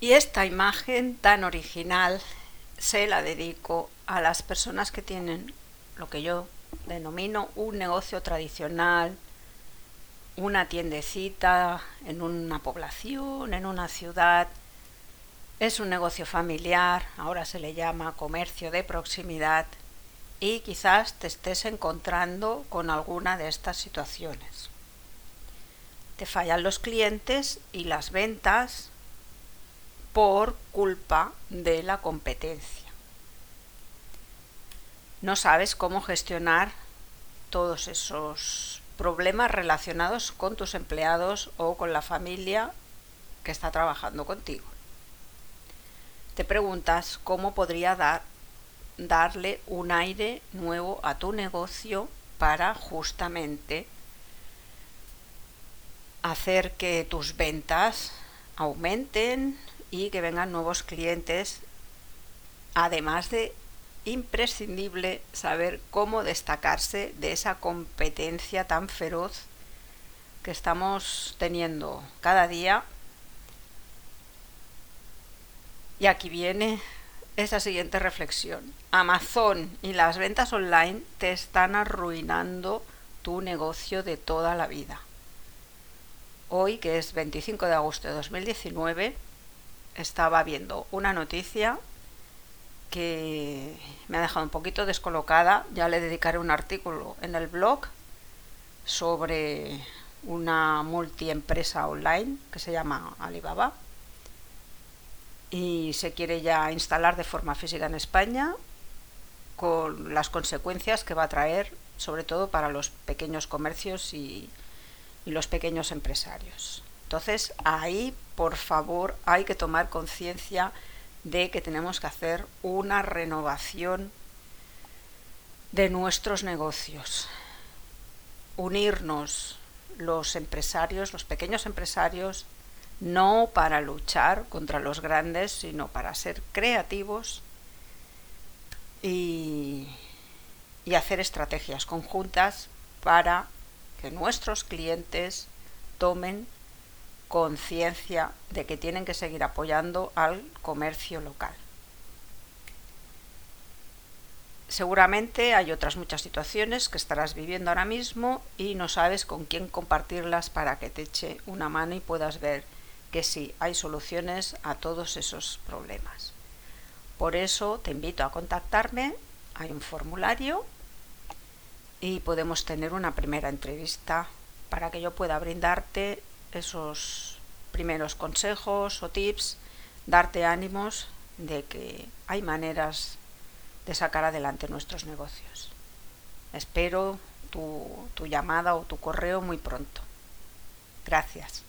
Y esta imagen tan original se la dedico a las personas que tienen lo que yo denomino un negocio tradicional, una tiendecita en una población, en una ciudad. Es un negocio familiar, ahora se le llama comercio de proximidad y quizás te estés encontrando con alguna de estas situaciones. Te fallan los clientes y las ventas por culpa de la competencia. No sabes cómo gestionar todos esos problemas relacionados con tus empleados o con la familia que está trabajando contigo. Te preguntas cómo podría dar, darle un aire nuevo a tu negocio para justamente hacer que tus ventas aumenten y que vengan nuevos clientes, además de imprescindible saber cómo destacarse de esa competencia tan feroz que estamos teniendo cada día. Y aquí viene esa siguiente reflexión. Amazon y las ventas online te están arruinando tu negocio de toda la vida. Hoy, que es 25 de agosto de 2019, estaba viendo una noticia que me ha dejado un poquito descolocada. Ya le dedicaré un artículo en el blog sobre una multiempresa online que se llama Alibaba y se quiere ya instalar de forma física en España con las consecuencias que va a traer sobre todo para los pequeños comercios y, los pequeños empresarios. Entonces ahí, por favor, hay que tomar conciencia de que tenemos que hacer una renovación de nuestros negocios, unirnos los empresarios, los pequeños empresarios, no para luchar contra los grandes, sino para ser creativos y, hacer estrategias conjuntas para que nuestros clientes tomen conciencia de que tienen que seguir apoyando al comercio local. Seguramente hay otras muchas situaciones que estarás viviendo ahora mismo y no sabes con quién compartirlas para que te eche una mano y puedas ver que sí, hay soluciones a todos esos problemas. Por eso te invito a contactarme, hay un formulario y podemos tener una primera entrevista para que yo pueda brindarte esos primeros consejos o tips, darte ánimos de que hay maneras de sacar adelante nuestros negocios. Espero tu, tu llamada o tu correo muy pronto. Gracias.